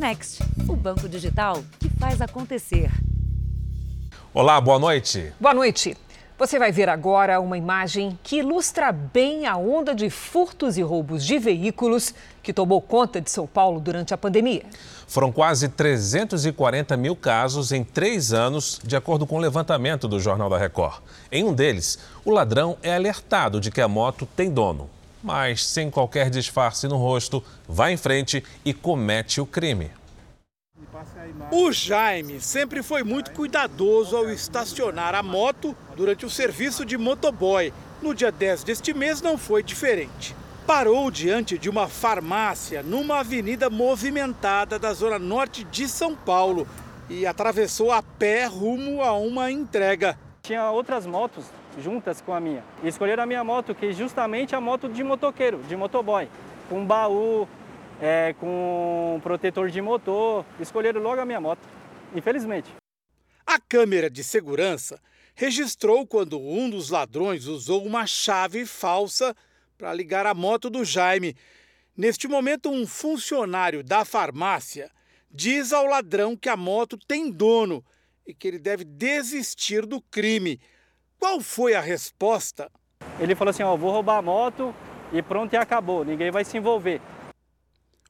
Next, o banco digital que faz acontecer. Olá, boa noite. Boa noite. Você vai ver agora uma imagem que ilustra bem a onda de furtos e roubos de veículos que tomou conta de São Paulo durante a pandemia. Foram quase 340 mil casos em três anos, de acordo com o levantamento do Jornal da Record. Em um deles, o ladrão é alertado de que a moto tem dono, mas sem qualquer disfarce no rosto, vai em frente e comete o crime. O Jaime sempre foi muito cuidadoso ao estacionar a moto durante o serviço de motoboy. No dia 10 deste mês não foi diferente. Parou diante de uma farmácia numa avenida movimentada da zona norte de São Paulo e atravessou a pé rumo a uma entrega. Tinha outras motos juntas com a minha. E escolheram a minha moto, que é justamente a moto de motoqueiro, de motoboy, com baú, é, com protetor de motor. Escolheram logo a minha moto, infelizmente. A câmera de segurança registrou quando um dos ladrões usou uma chave falsa para ligar a moto do Jaime. Neste momento, um funcionário da farmácia diz ao ladrão que a moto tem dono e que ele deve desistir do crime. Qual foi a resposta? Ele falou assim: Ó, vou roubar a moto e pronto, e acabou, ninguém vai se envolver.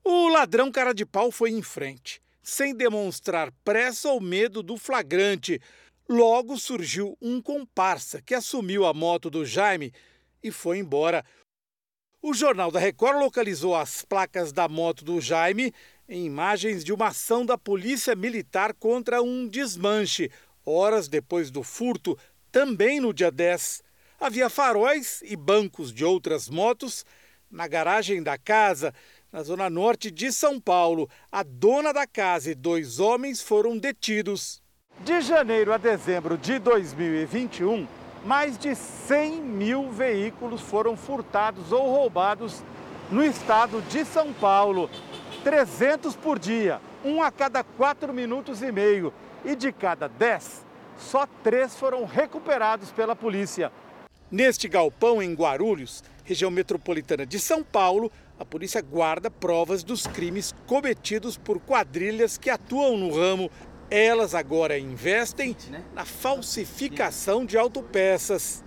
O ladrão cara de pau foi em frente, sem demonstrar pressa ou medo do flagrante. Logo surgiu um comparsa que assumiu a moto do Jaime e foi embora. O Jornal da Record localizou as placas da moto do Jaime em imagens de uma ação da Polícia Militar contra um desmanche. Horas depois do furto, também no dia 10, havia faróis e bancos de outras motos na garagem da casa na zona norte de São Paulo. A dona da casa e dois homens foram detidos. De janeiro a dezembro de 2021, mais de 100 mil veículos foram furtados ou roubados no estado de São Paulo. 300 por dia, um a cada quatro minutos e meio. E de cada 10, só três foram recuperados pela polícia. Neste galpão em Guarulhos, região metropolitana de São Paulo, a polícia guarda provas dos crimes cometidos por quadrilhas que atuam no ramo. Elas agora investem na falsificação de autopeças.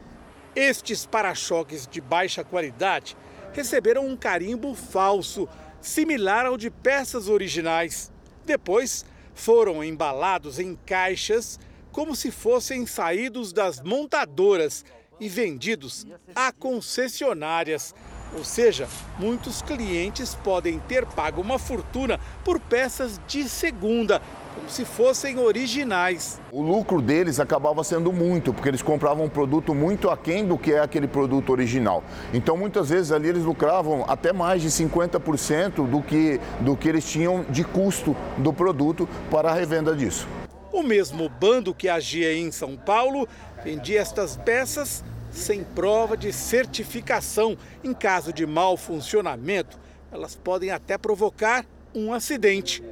Estes para-choques de baixa qualidade receberam um carimbo falso, similar ao de peças originais. Depois, foram embalados em caixas como se fossem saídos das montadoras e vendidos a concessionárias. Ou seja, muitos clientes podem ter pago uma fortuna por peças de segunda, como se fossem originais. O lucro deles acabava sendo muito, porque eles compravam um produto muito aquém do que é aquele produto original. Então, muitas vezes ali eles lucravam até mais de 50% do que, do que eles tinham de custo do produto para a revenda disso. O mesmo bando que agia em São Paulo vendia estas peças sem prova de certificação. Em caso de mau funcionamento, elas podem até provocar um acidente.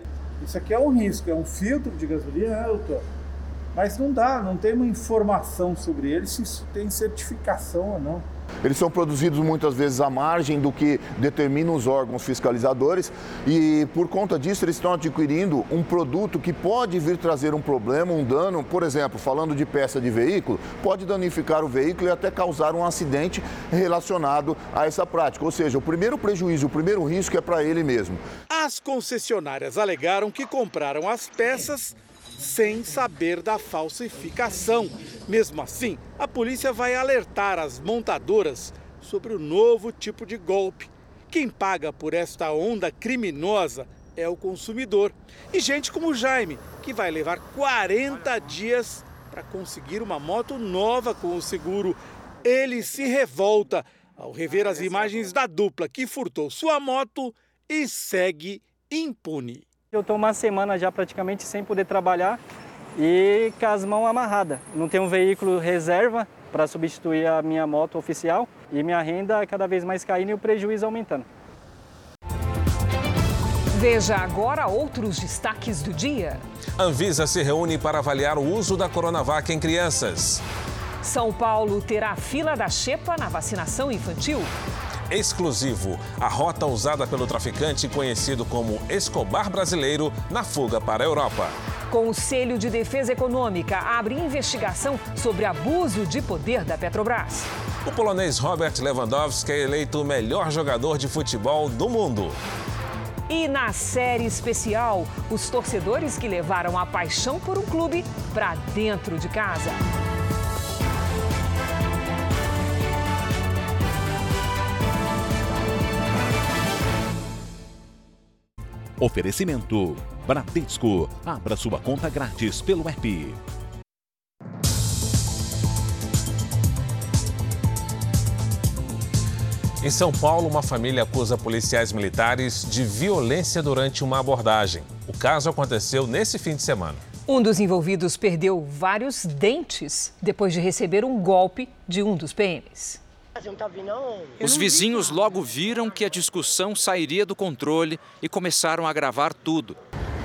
Isso aqui é um risco, é um filtro de gasolina, né? Mas não dá, não tem uma informação sobre ele se isso tem certificação ou não. Eles são produzidos muitas vezes à margem do que determinam os órgãos fiscalizadores e, por conta disso, eles estão adquirindo um produto que pode vir trazer um problema, um dano. Por exemplo, falando de peça de veículo, pode danificar o veículo e até causar um acidente relacionado a essa prática. Ou seja, o primeiro prejuízo, o primeiro risco é para ele mesmo. As concessionárias alegaram que compraram as peças sem saber da falsificação. Mesmo assim, a polícia vai alertar as montadoras sobre o novo tipo de golpe. Quem paga por esta onda criminosa é o consumidor. E gente como o Jaime, que vai levar 40 dias para conseguir uma moto nova com o seguro. Ele se revolta ao rever as imagens da dupla que furtou sua moto e segue impune. Eu estou uma semana já praticamente sem poder trabalhar e com as mãos amarradas. Não tenho um veículo reserva para substituir a minha moto oficial e minha renda cada vez mais caindo e o prejuízo aumentando. Veja agora outros destaques do dia. Anvisa se reúne para avaliar o uso da Coronavac em crianças. São Paulo terá fila da Xepa na vacinação infantil. Exclusivo. A rota usada pelo traficante conhecido como Escobar brasileiro na fuga para a Europa. Conselho de Defesa Econômica abre investigação sobre abuso de poder da Petrobras. O polonês Robert Lewandowski é eleito o melhor jogador de futebol do mundo. E na série especial, os torcedores que levaram a paixão por um clube para dentro de casa. Oferecimento Bradesco. Abra sua conta grátis pelo app. Em São Paulo, uma família acusa policiais militares de violência durante uma abordagem. O caso aconteceu nesse fim de semana. Um dos envolvidos perdeu vários dentes depois de receber um golpe de um dos PMs. Os vizinhos logo viram que a discussão sairia do controle e começaram a gravar tudo.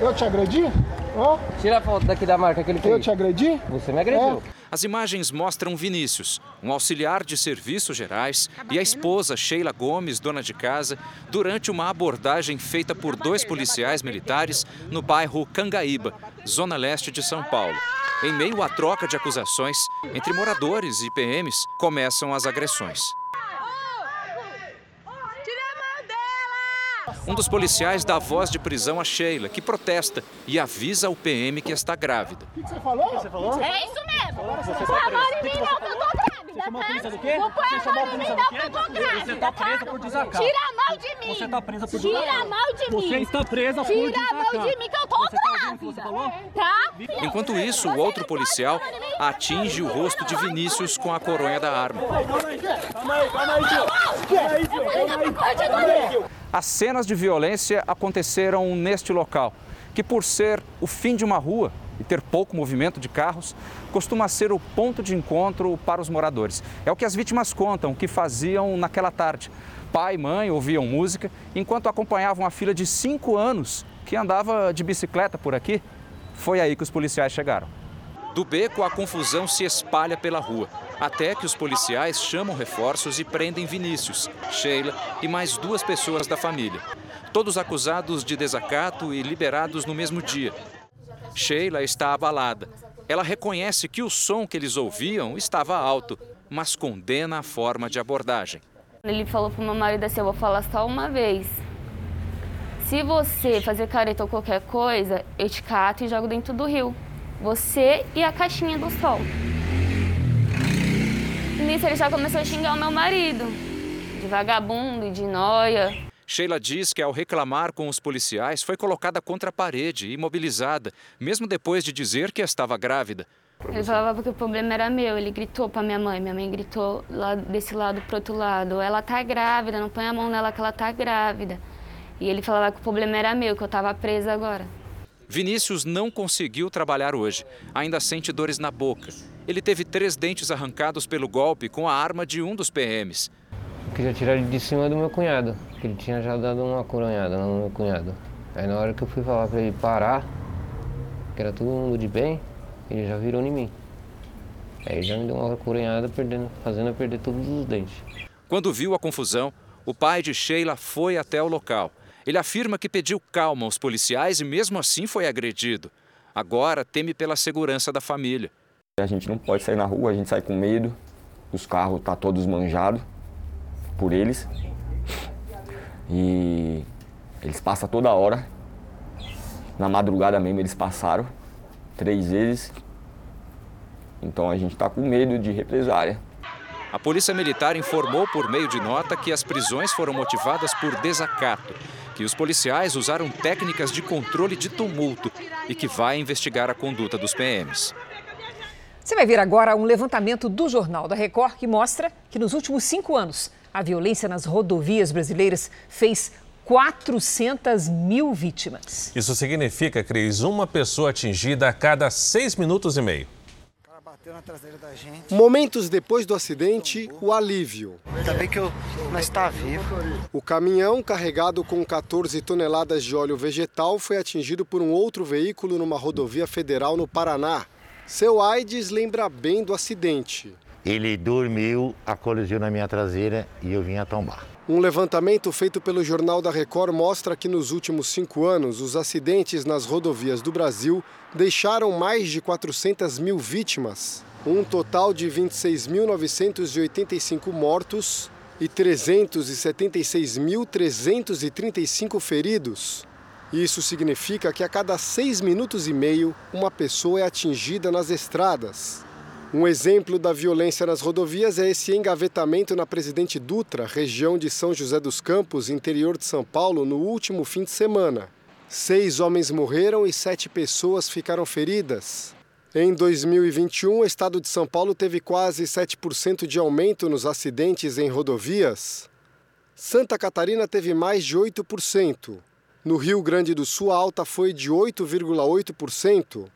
Eu te agredi? Oh. Tira a foto daqui da marca que ele fez. Eu te agredi? Você me agrediu. É. As imagens mostram Vinícius, um auxiliar de serviços gerais, e a esposa Sheila Gomes, dona de casa, durante uma abordagem feita por dois policiais militares no bairro Cangaíba, zona leste de São Paulo. Em meio à troca de acusações entre moradores e PMs, começam as agressões. Um dos policiais dá voz de prisão a Sheila, que protesta e avisa o PM que está grávida. O que, você falou? você falou? É isso mesmo. Você tá Põe a mão em mim, não, que eu tô grávida. Não põe a mão em mim, não, que eu tô grávida. Você tá presa por desacato. Tira a mão de mim. Você tá presa por desacato. Tira a mão de mim. Você está presa por Tira desacato. a mão de mim, que eu tô você grávida. Tá falou? Tá? Enquanto isso, o outro policial atinge o rosto de Vinícius com a coronha da arma. As cenas de violência aconteceram neste local, que por ser o fim de uma rua e ter pouco movimento de carros, costuma ser o ponto de encontro para os moradores. É o que as vítimas contam que faziam naquela tarde. Pai e mãe ouviam música enquanto acompanhavam a filha de cinco anos que andava de bicicleta por aqui. Foi aí que os policiais chegaram. Do beco, a confusão se espalha pela rua, até que os policiais chamam reforços e prendem Vinícius, Sheila e mais duas pessoas da família. Todos acusados de desacato e liberados no mesmo dia. Sheila está abalada. Ela reconhece que o som que eles ouviam estava alto, mas condena a forma de abordagem. Ele falou pro meu marido assim: eu vou falar só uma vez. Se você fazer careta ou qualquer coisa, eu te cato e jogo dentro do rio. Você e a caixinha do sol. Nisso ele já começou a xingar o meu marido. De vagabundo e de noia. Sheila diz que ao reclamar com os policiais foi colocada contra a parede, imobilizada, mesmo depois de dizer que estava grávida. Ele falava que o problema era meu. Ele gritou para minha mãe. Minha mãe gritou lá desse lado pro outro lado. Ela tá grávida, não põe a mão nela que ela tá grávida. E ele falava que o problema era meu, que eu estava presa agora. Vinícius não conseguiu trabalhar hoje. Ainda sente dores na boca. Ele teve três dentes arrancados pelo golpe com a arma de um dos PMs. Queria tirar ele de cima do meu cunhado, que ele tinha já dado uma coronhada no meu cunhado. Aí na hora que eu fui falar para ele parar, que era todo mundo de bem, ele já virou em mim. Aí já me deu uma coronhada, perdendo, fazendo eu perder todos os dentes. Quando viu a confusão, o pai de Sheila foi até o local. Ele afirma que pediu calma aos policiais e mesmo assim foi agredido. Agora teme pela segurança da família. A gente não pode sair na rua, a gente sai com medo. Os carros tá todos manjados por eles. E eles passam toda hora. Na madrugada mesmo eles passaram três vezes. Então a gente está com medo de represária. A Polícia Militar informou por meio de nota que as prisões foram motivadas por desacato, que os policiais usaram técnicas de controle de tumulto e que vai investigar a conduta dos PMs. Você vai ver agora um levantamento do Jornal da Record que mostra que nos últimos cinco anos a violência nas rodovias brasileiras fez 400 mil vítimas. Isso significa, Cris, uma pessoa atingida a cada seis minutos e meio. Momentos depois do acidente, o alívio. Ainda bem que eu não está vivo. O caminhão carregado com 14 toneladas de óleo vegetal foi atingido por um outro veículo numa rodovia federal no Paraná. Seu Aides lembra bem do acidente. Ele dormiu, a colidiu na minha traseira e eu vim a tombar. Um levantamento feito pelo Jornal da Record mostra que nos últimos cinco anos, os acidentes nas rodovias do Brasil deixaram mais de 400 mil vítimas, um total de 26.985 mortos e 376.335 feridos. Isso significa que a cada seis minutos e meio, uma pessoa é atingida nas estradas. Um exemplo da violência nas rodovias é esse engavetamento na Presidente Dutra, região de São José dos Campos, interior de São Paulo, no último fim de semana. Seis homens morreram e sete pessoas ficaram feridas. Em 2021, o estado de São Paulo teve quase 7% de aumento nos acidentes em rodovias. Santa Catarina teve mais de 8%. No Rio Grande do Sul, a alta foi de 8,8%.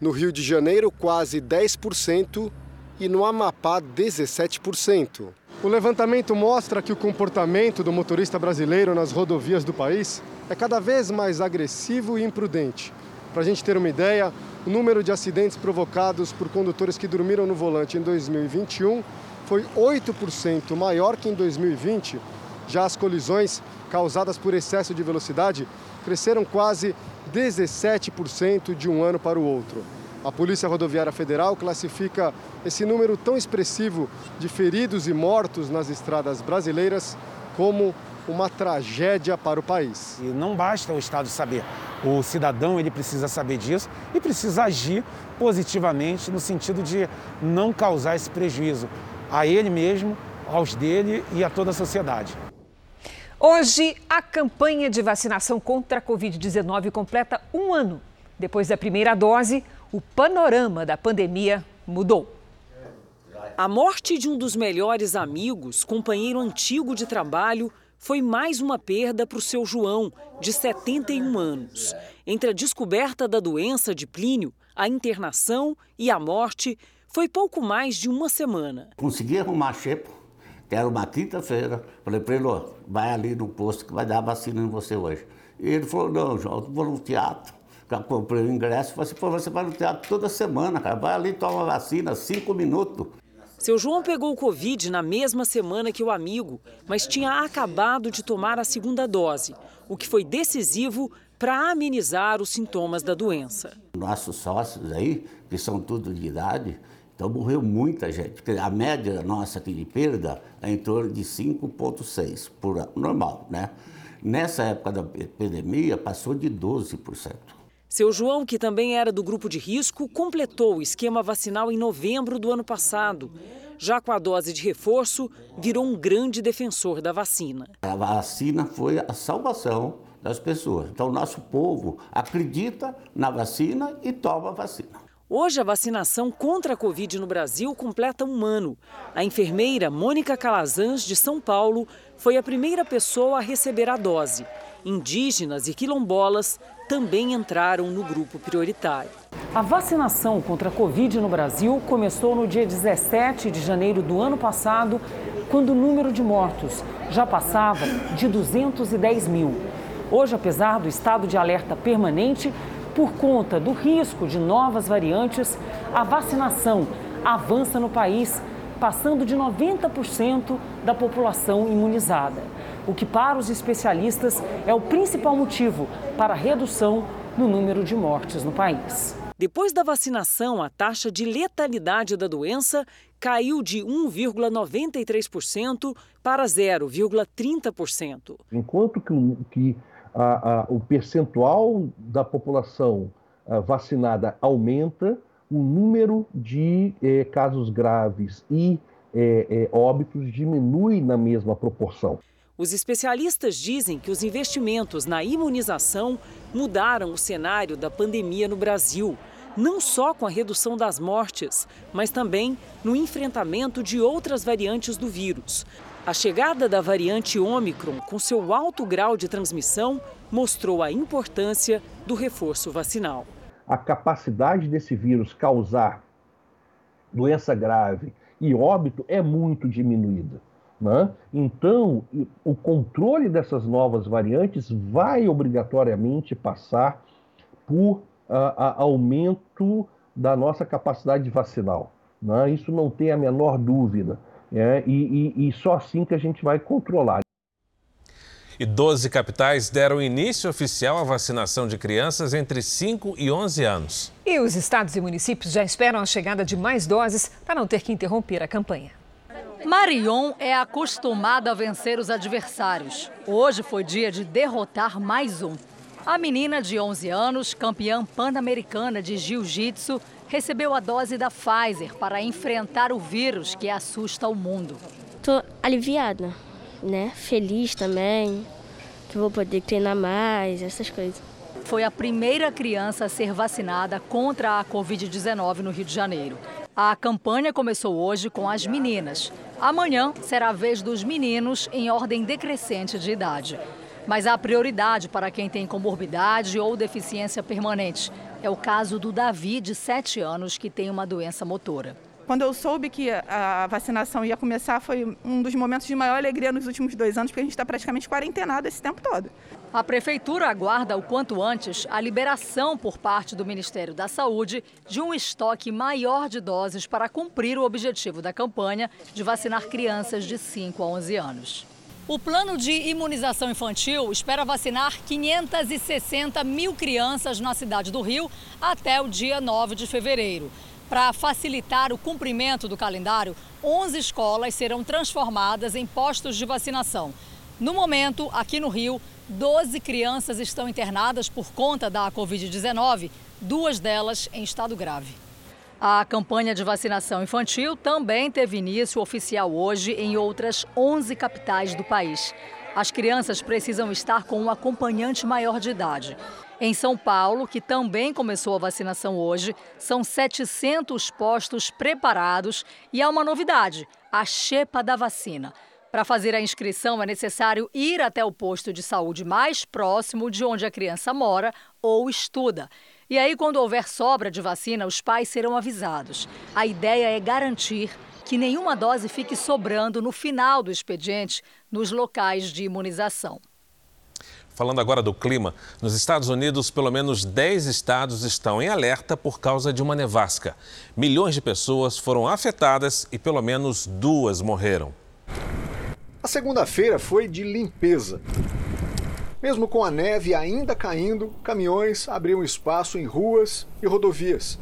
No Rio de Janeiro, quase 10% e no Amapá, 17%. O levantamento mostra que o comportamento do motorista brasileiro nas rodovias do país é cada vez mais agressivo e imprudente. Para a gente ter uma ideia, o número de acidentes provocados por condutores que dormiram no volante em 2021 foi 8% maior que em 2020. Já as colisões causadas por excesso de velocidade cresceram quase 17% de um ano para o outro. A Polícia Rodoviária Federal classifica esse número tão expressivo de feridos e mortos nas estradas brasileiras como uma tragédia para o país. E não basta o Estado saber, o cidadão ele precisa saber disso e precisa agir positivamente no sentido de não causar esse prejuízo a ele mesmo, aos dele e a toda a sociedade. Hoje, a campanha de vacinação contra a Covid-19 completa um ano. Depois da primeira dose, o panorama da pandemia mudou. A morte de um dos melhores amigos, companheiro antigo de trabalho, foi mais uma perda para o seu João, de 71 anos. Entre a descoberta da doença de Plínio, a internação e a morte, foi pouco mais de uma semana. Consegui arrumar xepo, que era uma quinta-feira. Falei para ele, vai ali no posto que vai dar vacina em você hoje. E ele falou, não, João, eu vou no teatro. Comprei o ingresso, falei assim, você vai no teatro toda semana, cara. Vai ali, toma vacina, cinco minutos. Seu João pegou o Covid na mesma semana que o amigo, mas tinha acabado de tomar a segunda dose, o que foi decisivo para amenizar os sintomas da doença. Nossos sócios aí, que são tudo de idade, então morreu muita gente. Porque a média nossa aqui de perda é em torno de 5,6 por ano, normal, né? Nessa época da epidemia, passou de 12%. Seu João, que também era do grupo de risco, completou o esquema vacinal em novembro do ano passado. Já com a dose de reforço, virou um grande defensor da vacina. A vacina foi a salvação das pessoas. Então, o nosso povo acredita na vacina e toma a vacina. Hoje, a vacinação contra a Covid no Brasil completa um ano. A enfermeira Mônica Calazans, de São Paulo, foi a primeira pessoa a receber a dose. Indígenas e quilombolas também entraram no grupo prioritário. A vacinação contra a Covid no Brasil começou no dia 17 de janeiro do ano passado, quando o número de mortos já passava de 210 mil. Hoje, apesar do estado de alerta permanente, por conta do risco de novas variantes, a vacinação avança no país, passando de 90% da população imunizada o que para os especialistas é o principal motivo para a redução no número de mortes no país. Depois da vacinação, a taxa de letalidade da doença caiu de 1,93% para 0,30%. Enquanto que, a, a, o percentual da população a, vacinada aumenta, o número de eh, casos graves e eh, eh, óbitos diminui na mesma proporção. Os especialistas dizem que os investimentos na imunização mudaram o cenário da pandemia no Brasil, não só com a redução das mortes, mas também no enfrentamento de outras variantes do vírus. A chegada da variante Ômicron, com seu alto grau de transmissão, mostrou a importância do reforço vacinal. A capacidade desse vírus causar doença grave e óbito é muito diminuída. Né? Então, o controle dessas novas variantes vai obrigatoriamente passar por aumento da nossa capacidade vacinal. Né? Isso não tem a menor dúvida. É? E, e, e só assim que a gente vai controlar. E 12 capitais deram início oficial à vacinação de crianças entre 5 e 11 anos. E os estados e municípios já esperam a chegada de mais doses para não ter que interromper a campanha. Marion é acostumada a vencer os adversários. Hoje foi dia de derrotar mais um. A menina de 11 anos, campeã pan-americana de jiu-jitsu, recebeu a dose da Pfizer para enfrentar o vírus que assusta o mundo. Estou aliviada né? Feliz também, que vou poder treinar mais, essas coisas. Foi a primeira criança a ser vacinada contra a Covid-19 no Rio de Janeiro. A campanha começou hoje com as meninas. Amanhã será a vez dos meninos em ordem decrescente de idade. Mas há prioridade para quem tem comorbidade ou deficiência permanente. É o caso do Davi, de 7 anos, que tem uma doença motora. Quando eu soube que a vacinação ia começar, foi um dos momentos de maior alegria nos últimos dois anos, porque a gente está praticamente quarentenado esse tempo todo. A Prefeitura aguarda o quanto antes a liberação por parte do Ministério da Saúde de um estoque maior de doses para cumprir o objetivo da campanha de vacinar crianças de 5 a 11 anos. O plano de imunização infantil espera vacinar 560 mil crianças na cidade do Rio até o dia 9 de fevereiro. Para facilitar o cumprimento do calendário, 11 escolas serão transformadas em postos de vacinação. No momento, aqui no Rio, 12 crianças estão internadas por conta da Covid-19, duas delas em estado grave. A campanha de vacinação infantil também teve início oficial hoje em outras 11 capitais do país. As crianças precisam estar com um acompanhante maior de idade. Em São Paulo, que também começou a vacinação hoje, são 700 postos preparados e há uma novidade: a chepa da vacina. Para fazer a inscrição é necessário ir até o posto de saúde mais próximo de onde a criança mora ou estuda. E aí, quando houver sobra de vacina, os pais serão avisados. A ideia é garantir que nenhuma dose fique sobrando no final do expediente nos locais de imunização. Falando agora do clima, nos Estados Unidos, pelo menos 10 estados estão em alerta por causa de uma nevasca. Milhões de pessoas foram afetadas e pelo menos duas morreram. A segunda-feira foi de limpeza. Mesmo com a neve ainda caindo, caminhões abriam espaço em ruas e rodovias.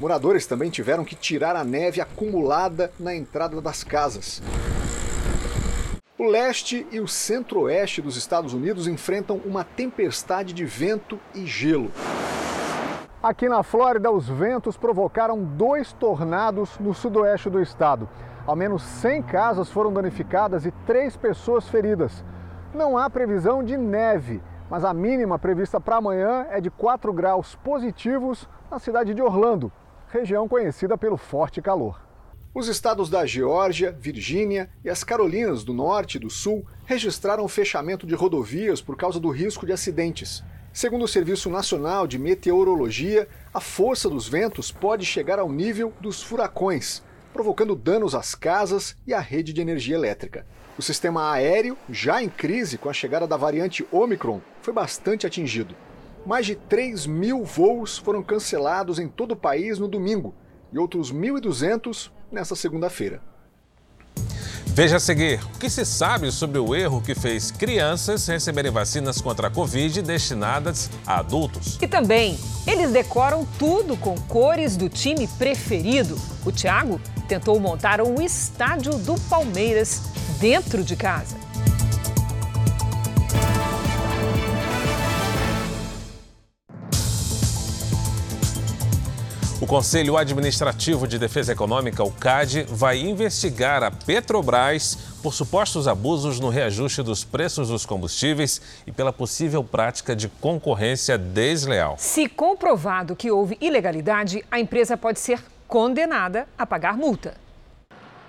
Moradores também tiveram que tirar a neve acumulada na entrada das casas. O leste e o centro-oeste dos Estados Unidos enfrentam uma tempestade de vento e gelo. Aqui na Flórida, os ventos provocaram dois tornados no sudoeste do estado. Ao menos 100 casas foram danificadas e três pessoas feridas. Não há previsão de neve, mas a mínima prevista para amanhã é de 4 graus positivos na cidade de Orlando, região conhecida pelo forte calor. Os estados da Geórgia, Virgínia e as Carolinas do Norte e do Sul registraram fechamento de rodovias por causa do risco de acidentes. Segundo o Serviço Nacional de Meteorologia, a força dos ventos pode chegar ao nível dos furacões, provocando danos às casas e à rede de energia elétrica. O sistema aéreo, já em crise com a chegada da variante Omicron, foi bastante atingido. Mais de 3 mil voos foram cancelados em todo o país no domingo e outros 1.200 nesta segunda-feira. Veja a seguir o que se sabe sobre o erro que fez crianças receberem vacinas contra a Covid destinadas a adultos. E também, eles decoram tudo com cores do time preferido. O Thiago tentou montar um estádio do Palmeiras dentro de casa. O Conselho Administrativo de Defesa Econômica, o CAD, vai investigar a Petrobras por supostos abusos no reajuste dos preços dos combustíveis e pela possível prática de concorrência desleal. Se comprovado que houve ilegalidade, a empresa pode ser condenada a pagar multa.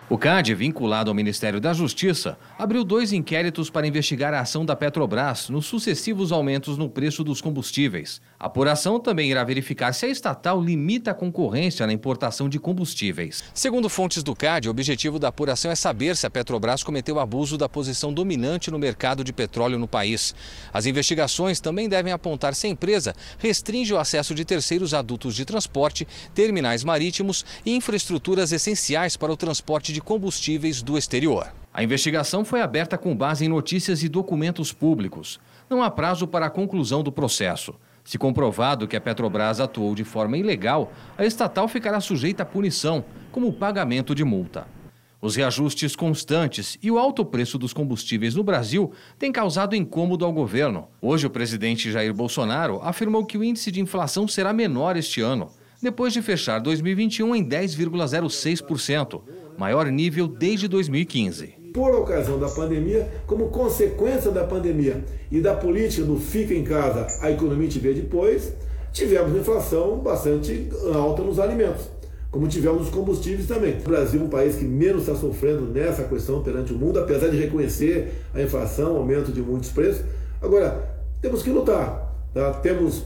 O CAD, vinculado ao Ministério da Justiça, abriu dois inquéritos para investigar a ação da Petrobras nos sucessivos aumentos no preço dos combustíveis. A apuração também irá verificar se a estatal limita a concorrência na importação de combustíveis. Segundo fontes do CAD, o objetivo da apuração é saber se a Petrobras cometeu abuso da posição dominante no mercado de petróleo no país. As investigações também devem apontar se a empresa restringe o acesso de terceiros a dutos de transporte, terminais marítimos e infraestruturas essenciais para o transporte de combustíveis do exterior. A investigação foi aberta com base em notícias e documentos públicos. Não há prazo para a conclusão do processo. Se comprovado que a Petrobras atuou de forma ilegal, a estatal ficará sujeita a punição, como pagamento de multa. Os reajustes constantes e o alto preço dos combustíveis no Brasil têm causado incômodo ao governo. Hoje, o presidente Jair Bolsonaro afirmou que o índice de inflação será menor este ano, depois de fechar 2021 em 10,06%, maior nível desde 2015 por ocasião da pandemia, como consequência da pandemia e da política do fica em casa, a economia te vê depois, tivemos inflação bastante alta nos alimentos, como tivemos nos combustíveis também. O Brasil é um país que menos está sofrendo nessa questão perante o mundo, apesar de reconhecer a inflação, aumento de muitos preços. Agora, temos que lutar, tá? temos,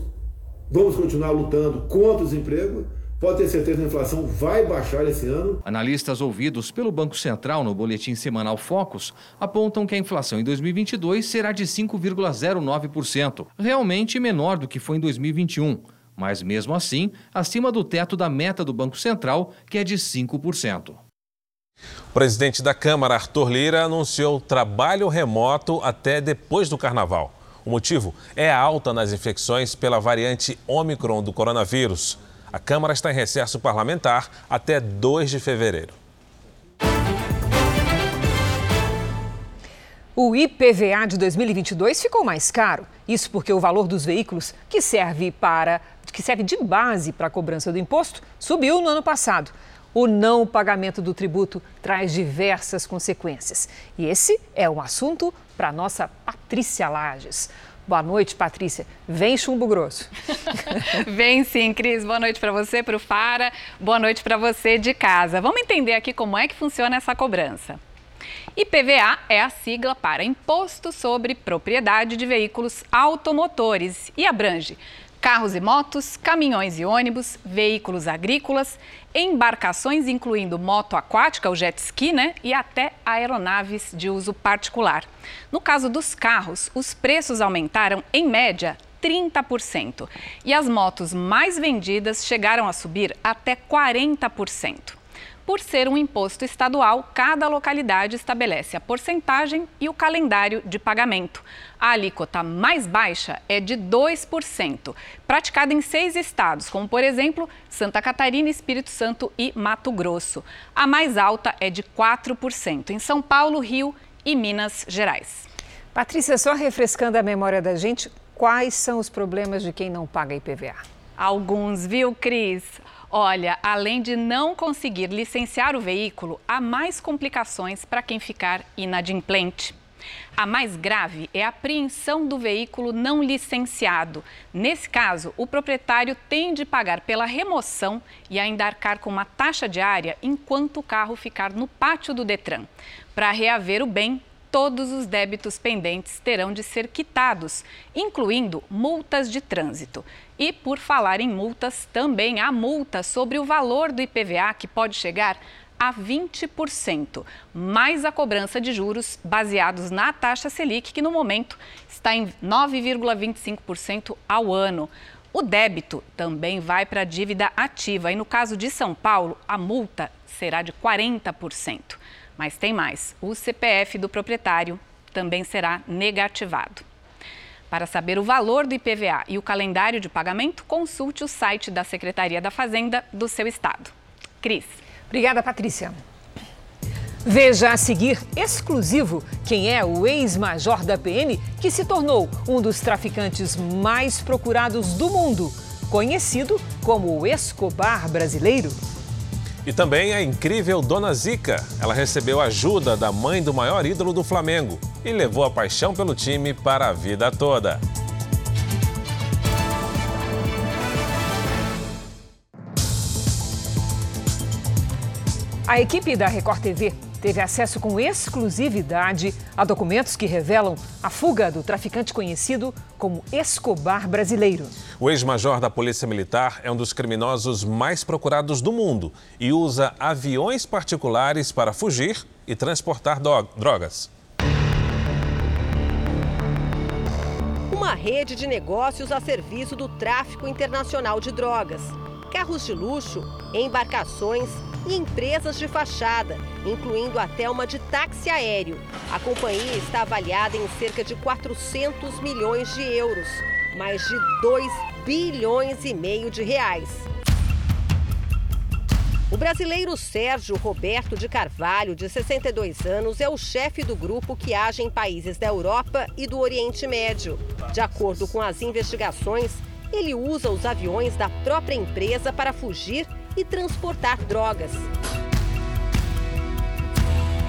vamos continuar lutando contra o desemprego, Pode ter certeza que a inflação vai baixar esse ano. Analistas ouvidos pelo Banco Central no boletim semanal Focus apontam que a inflação em 2022 será de 5,09%, realmente menor do que foi em 2021, mas mesmo assim acima do teto da meta do Banco Central, que é de 5%. O presidente da Câmara, Arthur Lira, anunciou trabalho remoto até depois do carnaval. O motivo é a alta nas infecções pela variante Omicron do coronavírus. A Câmara está em recesso parlamentar até 2 de fevereiro. O IPVA de 2022 ficou mais caro. Isso porque o valor dos veículos que serve para que serve de base para a cobrança do imposto subiu no ano passado. O não pagamento do tributo traz diversas consequências. E esse é um assunto para nossa Patrícia Lages. Boa noite, Patrícia. Vem chumbo grosso. Vem sim, Cris. Boa noite para você, para o Fara. Boa noite para você de casa. Vamos entender aqui como é que funciona essa cobrança. IPVA é a sigla para Imposto sobre Propriedade de Veículos Automotores e abrange carros e motos, caminhões e ônibus, veículos agrícolas, embarcações, incluindo moto aquática, o jet ski, né? E até aeronaves de uso particular. No caso dos carros, os preços aumentaram, em média, 30%. E as motos mais vendidas chegaram a subir até 40%. Por ser um imposto estadual, cada localidade estabelece a porcentagem e o calendário de pagamento. A alíquota mais baixa é de 2%, praticada em seis estados, como por exemplo Santa Catarina, Espírito Santo e Mato Grosso. A mais alta é de 4% em São Paulo, Rio e Minas Gerais. Patrícia, só refrescando a memória da gente, quais são os problemas de quem não paga IPVA? Alguns, viu, Cris? Olha, além de não conseguir licenciar o veículo, há mais complicações para quem ficar inadimplente. A mais grave é a apreensão do veículo não licenciado. Nesse caso, o proprietário tem de pagar pela remoção e ainda arcar com uma taxa diária enquanto o carro ficar no pátio do Detran. Para reaver o bem, todos os débitos pendentes terão de ser quitados, incluindo multas de trânsito. E por falar em multas, também há multa sobre o valor do IPVA que pode chegar a 20%, mais a cobrança de juros baseados na taxa Selic, que no momento está em 9,25% ao ano. O débito também vai para a dívida ativa e no caso de São Paulo, a multa será de 40%. Mas tem mais: o CPF do proprietário também será negativado. Para saber o valor do IPVA e o calendário de pagamento, consulte o site da Secretaria da Fazenda do seu estado. Cris. Obrigada, Patrícia. Veja a seguir exclusivo quem é o ex-major da PM que se tornou um dos traficantes mais procurados do mundo, conhecido como o Escobar brasileiro. E também a incrível Dona Zica. Ela recebeu ajuda da mãe do maior ídolo do Flamengo e levou a paixão pelo time para a vida toda. A equipe da Record TV teve acesso com exclusividade a documentos que revelam a fuga do traficante conhecido como Escobar brasileiro. O ex-major da Polícia Militar é um dos criminosos mais procurados do mundo e usa aviões particulares para fugir e transportar drogas. Uma rede de negócios a serviço do tráfico internacional de drogas. Carros de luxo, embarcações e empresas de fachada, incluindo até uma de táxi aéreo. A companhia está avaliada em cerca de 400 milhões de euros, mais de 2 bilhões e meio de reais. O brasileiro Sérgio Roberto de Carvalho, de 62 anos, é o chefe do grupo que age em países da Europa e do Oriente Médio. De acordo com as investigações, ele usa os aviões da própria empresa para fugir e transportar drogas.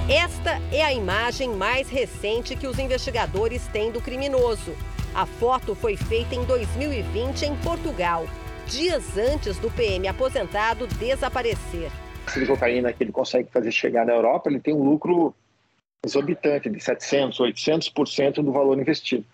Esta é a imagem mais recente que os investigadores têm do criminoso. A foto foi feita em 2020 em Portugal dias antes do PM aposentado desaparecer. A cocaína que ele consegue fazer chegar na Europa, ele tem um lucro exorbitante de 700, 800% do valor investido.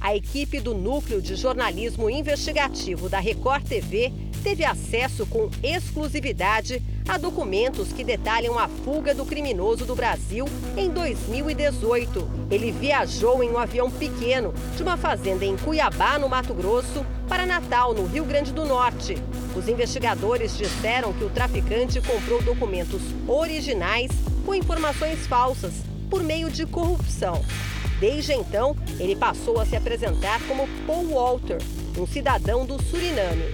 A equipe do Núcleo de Jornalismo Investigativo da Record TV teve acesso com exclusividade a documentos que detalham a fuga do criminoso do Brasil em 2018. Ele viajou em um avião pequeno de uma fazenda em Cuiabá, no Mato Grosso, para Natal, no Rio Grande do Norte. Os investigadores disseram que o traficante comprou documentos originais com informações falsas por meio de corrupção. Desde então, ele passou a se apresentar como Paul Walter, um cidadão do Suriname.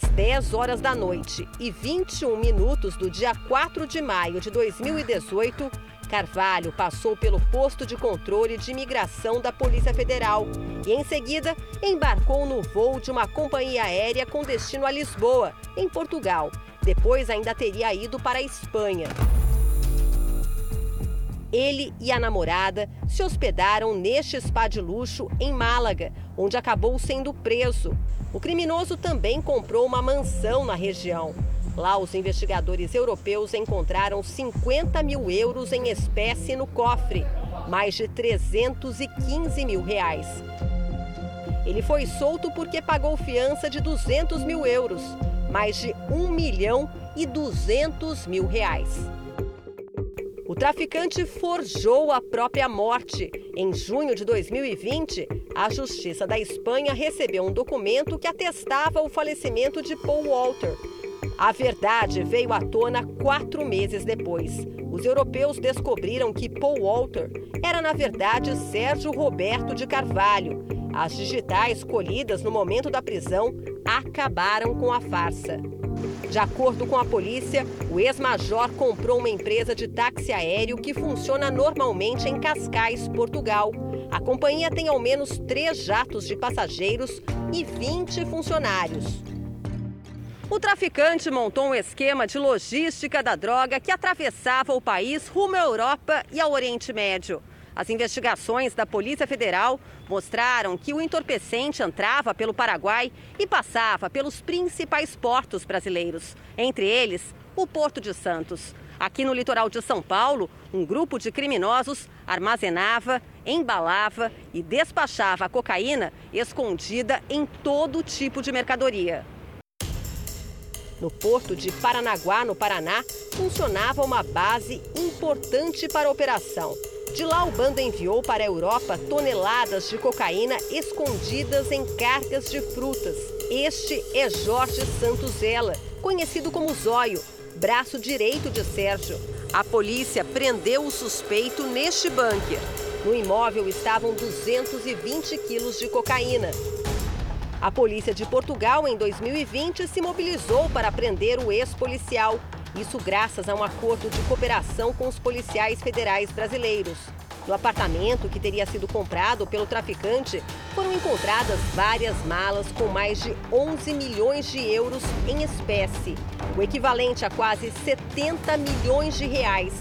Às 10 horas da noite e 21 minutos do dia 4 de maio de 2018, Carvalho passou pelo posto de controle de imigração da Polícia Federal e, em seguida, embarcou no voo de uma companhia aérea com destino a Lisboa, em Portugal. Depois, ainda teria ido para a Espanha. Ele e a namorada se hospedaram neste spa de luxo em Málaga, onde acabou sendo preso. O criminoso também comprou uma mansão na região. Lá, os investigadores europeus encontraram 50 mil euros em espécie no cofre, mais de 315 mil reais. Ele foi solto porque pagou fiança de 200 mil euros, mais de 1 milhão e 200 mil reais. O traficante forjou a própria morte. Em junho de 2020, a Justiça da Espanha recebeu um documento que atestava o falecimento de Paul Walter. A verdade veio à tona quatro meses depois. Os europeus descobriram que Paul Walter era, na verdade, Sérgio Roberto de Carvalho. As digitais colhidas no momento da prisão acabaram com a farsa. De acordo com a polícia, o ex-major comprou uma empresa de táxi aéreo que funciona normalmente em Cascais, Portugal. A companhia tem ao menos três jatos de passageiros e 20 funcionários. O traficante montou um esquema de logística da droga que atravessava o país rumo à Europa e ao Oriente Médio. As investigações da Polícia Federal mostraram que o entorpecente entrava pelo Paraguai e passava pelos principais portos brasileiros, entre eles o Porto de Santos. Aqui no litoral de São Paulo, um grupo de criminosos armazenava, embalava e despachava a cocaína escondida em todo tipo de mercadoria. No porto de Paranaguá, no Paraná, funcionava uma base importante para a operação. De lá, o bando enviou para a Europa toneladas de cocaína escondidas em cargas de frutas. Este é Jorge Santos Ela, conhecido como Zóio, braço direito de Sérgio. A polícia prendeu o suspeito neste bunker. No imóvel estavam 220 quilos de cocaína. A polícia de Portugal, em 2020, se mobilizou para prender o ex-policial. Isso graças a um acordo de cooperação com os policiais federais brasileiros. No apartamento que teria sido comprado pelo traficante, foram encontradas várias malas com mais de 11 milhões de euros em espécie, o equivalente a quase 70 milhões de reais.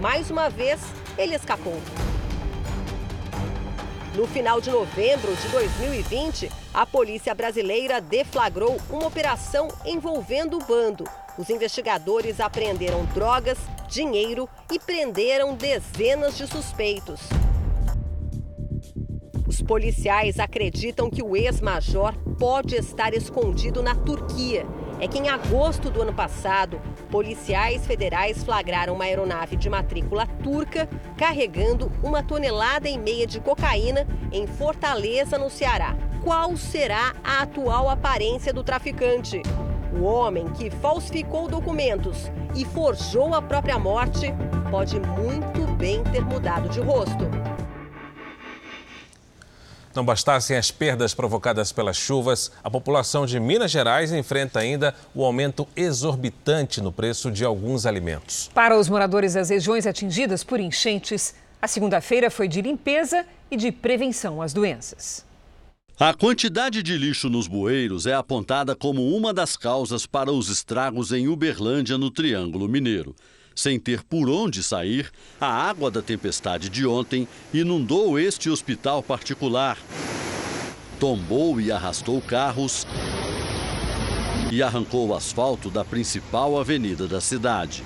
Mais uma vez, ele escapou. No final de novembro de 2020, a polícia brasileira deflagrou uma operação envolvendo o bando. Os investigadores apreenderam drogas, dinheiro e prenderam dezenas de suspeitos. Os policiais acreditam que o ex-major pode estar escondido na Turquia. É que em agosto do ano passado, policiais federais flagraram uma aeronave de matrícula turca carregando uma tonelada e meia de cocaína em Fortaleza, no Ceará. Qual será a atual aparência do traficante? O homem que falsificou documentos e forjou a própria morte pode muito bem ter mudado de rosto. Não bastassem as perdas provocadas pelas chuvas, a população de Minas Gerais enfrenta ainda o aumento exorbitante no preço de alguns alimentos. Para os moradores das regiões atingidas por enchentes, a segunda-feira foi de limpeza e de prevenção às doenças. A quantidade de lixo nos bueiros é apontada como uma das causas para os estragos em Uberlândia, no Triângulo Mineiro. Sem ter por onde sair, a água da tempestade de ontem inundou este hospital particular. Tombou e arrastou carros e arrancou o asfalto da principal avenida da cidade.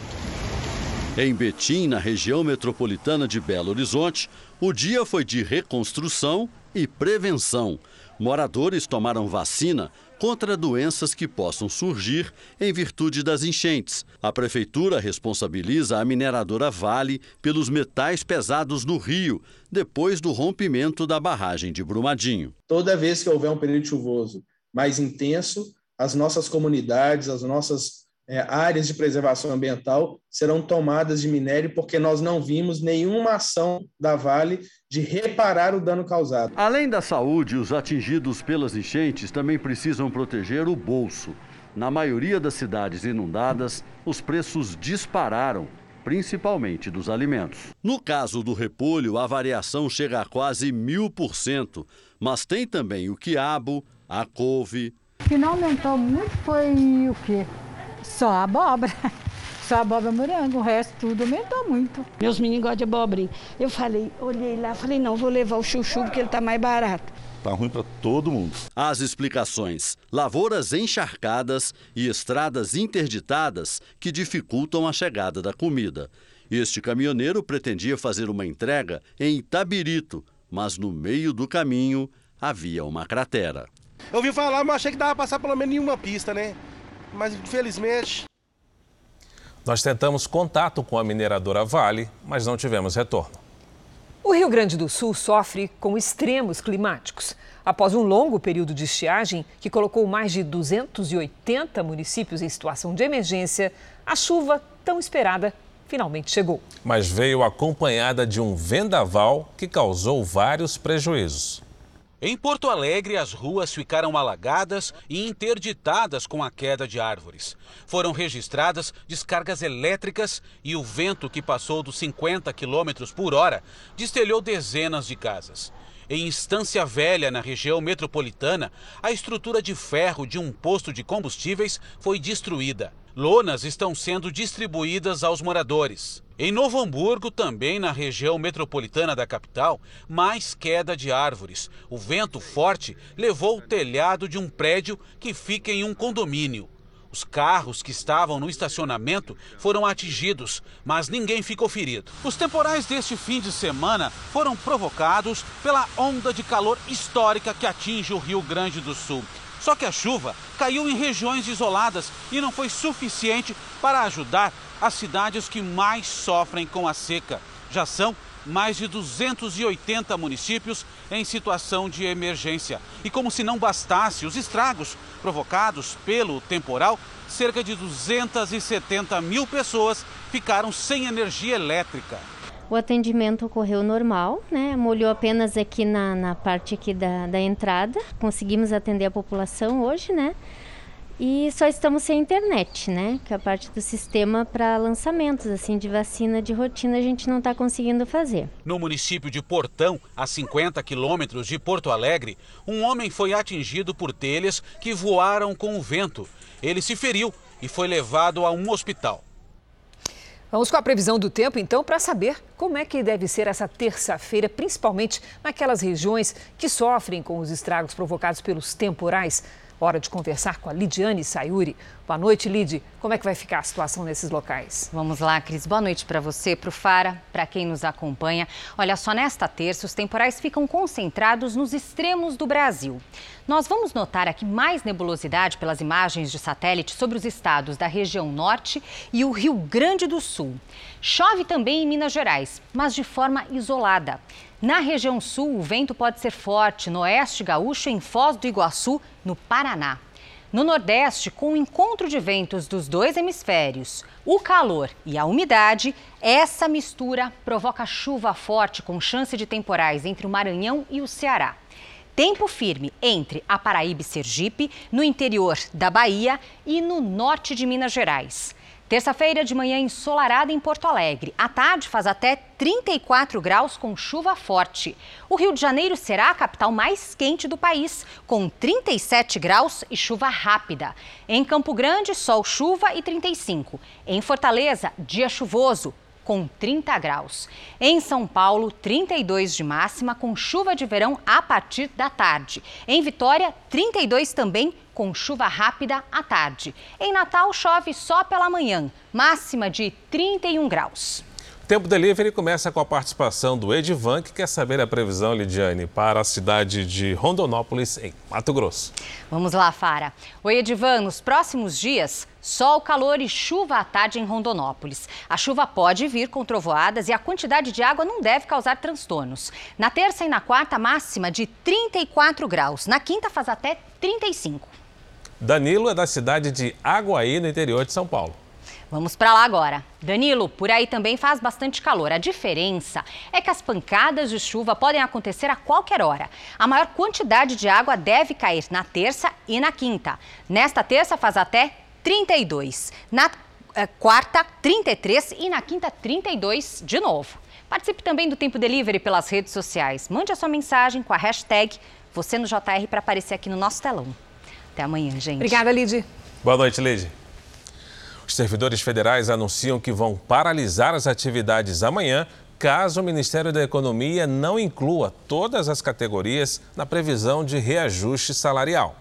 Em Betim, na região metropolitana de Belo Horizonte, o dia foi de reconstrução e prevenção. Moradores tomaram vacina contra doenças que possam surgir em virtude das enchentes. A prefeitura responsabiliza a mineradora Vale pelos metais pesados no rio, depois do rompimento da barragem de Brumadinho. Toda vez que houver um período chuvoso mais intenso, as nossas comunidades, as nossas é, áreas de preservação ambiental serão tomadas de minério porque nós não vimos nenhuma ação da Vale de reparar o dano causado. Além da saúde, os atingidos pelas enchentes também precisam proteger o bolso. Na maioria das cidades inundadas, os preços dispararam, principalmente dos alimentos. No caso do repolho, a variação chega a quase mil por cento, mas tem também o quiabo, a couve. O que não aumentou muito foi o quê? Só a abóbora. Só abóbora morango, o resto tudo aumentou muito. Meus meninos gostam de abobrinha. Eu falei, olhei lá, falei, não, vou levar o chuchu porque ele tá mais barato. Tá ruim para todo mundo. As explicações: lavouras encharcadas e estradas interditadas que dificultam a chegada da comida. Este caminhoneiro pretendia fazer uma entrega em Itabirito, mas no meio do caminho havia uma cratera. Eu ouvi falar, mas achei que dava pra passar pelo menos nenhuma pista, né? Mas infelizmente nós tentamos contato com a mineradora Vale, mas não tivemos retorno. O Rio Grande do Sul sofre com extremos climáticos. Após um longo período de estiagem que colocou mais de 280 municípios em situação de emergência, a chuva tão esperada finalmente chegou. Mas veio acompanhada de um vendaval que causou vários prejuízos. Em Porto Alegre, as ruas ficaram alagadas e interditadas com a queda de árvores. Foram registradas descargas elétricas e o vento que passou dos 50 km por hora destelhou dezenas de casas. Em Estância Velha, na região metropolitana, a estrutura de ferro de um posto de combustíveis foi destruída. Lonas estão sendo distribuídas aos moradores. Em Novo Hamburgo, também na região metropolitana da capital, mais queda de árvores. O vento forte levou o telhado de um prédio que fica em um condomínio. Os carros que estavam no estacionamento foram atingidos, mas ninguém ficou ferido. Os temporais deste fim de semana foram provocados pela onda de calor histórica que atinge o Rio Grande do Sul. Só que a chuva caiu em regiões isoladas e não foi suficiente para ajudar as cidades que mais sofrem com a seca. Já são mais de 280 municípios em situação de emergência. E como se não bastasse os estragos provocados pelo temporal, cerca de 270 mil pessoas ficaram sem energia elétrica. O atendimento ocorreu normal, né? Molhou apenas aqui na, na parte aqui da, da entrada. Conseguimos atender a população hoje, né? E só estamos sem internet, né? Que é a parte do sistema para lançamentos, assim, de vacina de rotina a gente não está conseguindo fazer. No município de Portão, a 50 quilômetros de Porto Alegre, um homem foi atingido por telhas que voaram com o vento. Ele se feriu e foi levado a um hospital. Vamos com a previsão do tempo, então, para saber como é que deve ser essa terça-feira, principalmente naquelas regiões que sofrem com os estragos provocados pelos temporais. Hora de conversar com a Lidiane Sayuri. Boa noite, Lid. Como é que vai ficar a situação nesses locais? Vamos lá, Cris. Boa noite para você, para o Fara, para quem nos acompanha. Olha só, nesta terça, os temporais ficam concentrados nos extremos do Brasil. Nós vamos notar aqui mais nebulosidade pelas imagens de satélite sobre os estados da região norte e o Rio Grande do Sul. Chove também em Minas Gerais, mas de forma isolada. Na região sul, o vento pode ser forte no oeste gaúcho, em Foz do Iguaçu, no Paraná. No Nordeste, com o encontro de ventos dos dois hemisférios, o calor e a umidade, essa mistura provoca chuva forte com chance de temporais entre o Maranhão e o Ceará. Tempo firme entre a Paraíba e Sergipe, no interior da Bahia e no norte de Minas Gerais. Terça-feira de manhã ensolarada em Porto Alegre. À tarde faz até 34 graus com chuva forte. O Rio de Janeiro será a capital mais quente do país, com 37 graus e chuva rápida. Em Campo Grande, sol, chuva e 35. Em Fortaleza, dia chuvoso, com 30 graus. Em São Paulo, 32 de máxima, com chuva de verão a partir da tarde. Em Vitória, 32 também, com chuva rápida à tarde. Em Natal, chove só pela manhã, máxima de 31 graus. Tempo Delivery começa com a participação do Edivan, que quer saber a previsão, Lidiane, para a cidade de Rondonópolis, em Mato Grosso. Vamos lá, Fara. Oi, Edivan, nos próximos dias, sol, calor e chuva à tarde em Rondonópolis. A chuva pode vir com trovoadas e a quantidade de água não deve causar transtornos. Na terça e na quarta, máxima de 34 graus. Na quinta, faz até 35. Danilo é da cidade de Aguaí, no interior de São Paulo. Vamos para lá agora. Danilo, por aí também faz bastante calor. A diferença é que as pancadas de chuva podem acontecer a qualquer hora. A maior quantidade de água deve cair na terça e na quinta. Nesta terça faz até 32. Na eh, quarta, 33 e na quinta, 32 de novo. Participe também do Tempo Delivery pelas redes sociais. Mande a sua mensagem com a hashtag você no JR para aparecer aqui no nosso telão. Até amanhã, gente. Obrigada, Lid. Boa noite, Lid. Os servidores federais anunciam que vão paralisar as atividades amanhã caso o Ministério da Economia não inclua todas as categorias na previsão de reajuste salarial.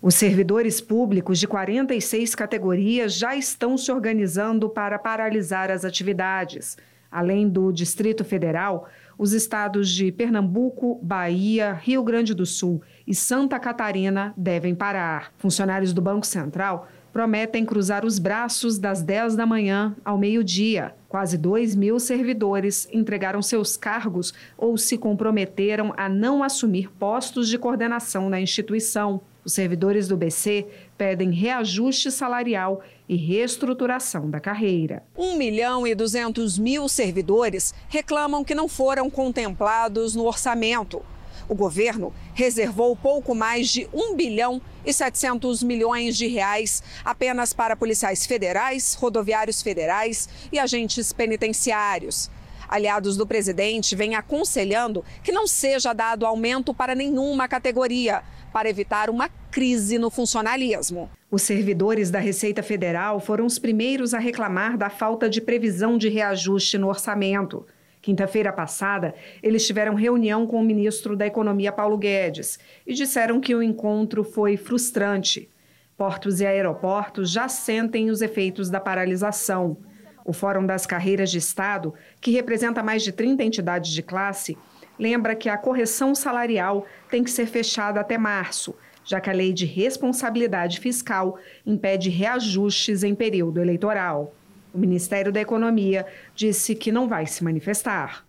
Os servidores públicos de 46 categorias já estão se organizando para paralisar as atividades. Além do Distrito Federal, os estados de Pernambuco, Bahia, Rio Grande do Sul e Santa Catarina devem parar. Funcionários do Banco Central prometem cruzar os braços das 10 da manhã ao meio-dia. Quase 2 mil servidores entregaram seus cargos ou se comprometeram a não assumir postos de coordenação na instituição. Os servidores do BC pedem reajuste salarial e reestruturação da carreira. 1 milhão e 200 mil servidores reclamam que não foram contemplados no orçamento. O governo reservou pouco mais de 1 bilhão e 700 milhões de reais apenas para policiais federais, rodoviários federais e agentes penitenciários. Aliados do presidente vêm aconselhando que não seja dado aumento para nenhuma categoria, para evitar uma crise no funcionalismo. Os servidores da Receita Federal foram os primeiros a reclamar da falta de previsão de reajuste no orçamento. Quinta-feira passada, eles tiveram reunião com o ministro da Economia, Paulo Guedes, e disseram que o encontro foi frustrante. Portos e aeroportos já sentem os efeitos da paralisação. O Fórum das Carreiras de Estado, que representa mais de 30 entidades de classe, lembra que a correção salarial tem que ser fechada até março, já que a lei de responsabilidade fiscal impede reajustes em período eleitoral. O Ministério da Economia disse que não vai se manifestar.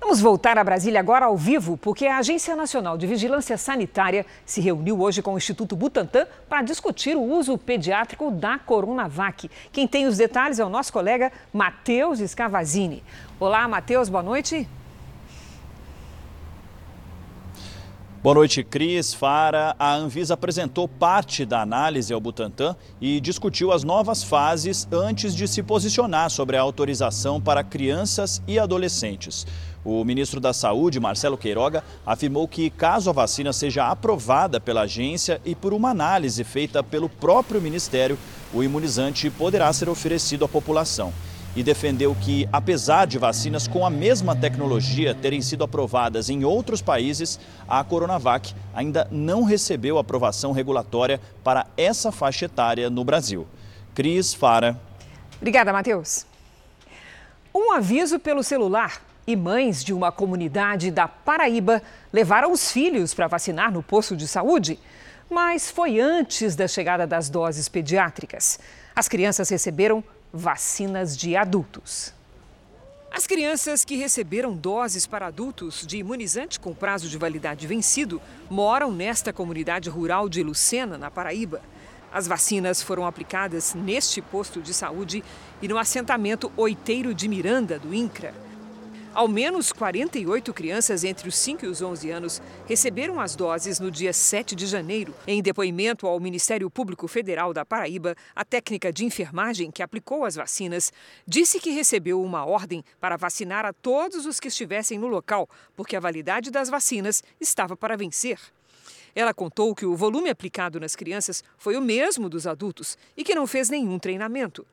Vamos voltar a Brasília agora ao vivo, porque a Agência Nacional de Vigilância Sanitária se reuniu hoje com o Instituto Butantan para discutir o uso pediátrico da Coronavac. Quem tem os detalhes é o nosso colega Matheus Scavazini. Olá, Matheus, boa noite. Boa noite, Cris. Fara. A Anvisa apresentou parte da análise ao Butantan e discutiu as novas fases antes de se posicionar sobre a autorização para crianças e adolescentes. O ministro da Saúde, Marcelo Queiroga, afirmou que, caso a vacina seja aprovada pela agência e por uma análise feita pelo próprio ministério, o imunizante poderá ser oferecido à população e defendeu que, apesar de vacinas com a mesma tecnologia terem sido aprovadas em outros países, a Coronavac ainda não recebeu aprovação regulatória para essa faixa etária no Brasil. Cris Fara. Obrigada, Matheus. Um aviso pelo celular e mães de uma comunidade da Paraíba levaram os filhos para vacinar no posto de saúde, mas foi antes da chegada das doses pediátricas. As crianças receberam vacinas de adultos. As crianças que receberam doses para adultos de imunizante com prazo de validade vencido moram nesta comunidade rural de Lucena, na Paraíba. As vacinas foram aplicadas neste posto de saúde e no assentamento Oiteiro de Miranda, do INCRA. Ao menos 48 crianças entre os 5 e os 11 anos receberam as doses no dia 7 de janeiro. Em depoimento ao Ministério Público Federal da Paraíba, a técnica de enfermagem que aplicou as vacinas disse que recebeu uma ordem para vacinar a todos os que estivessem no local, porque a validade das vacinas estava para vencer. Ela contou que o volume aplicado nas crianças foi o mesmo dos adultos e que não fez nenhum treinamento.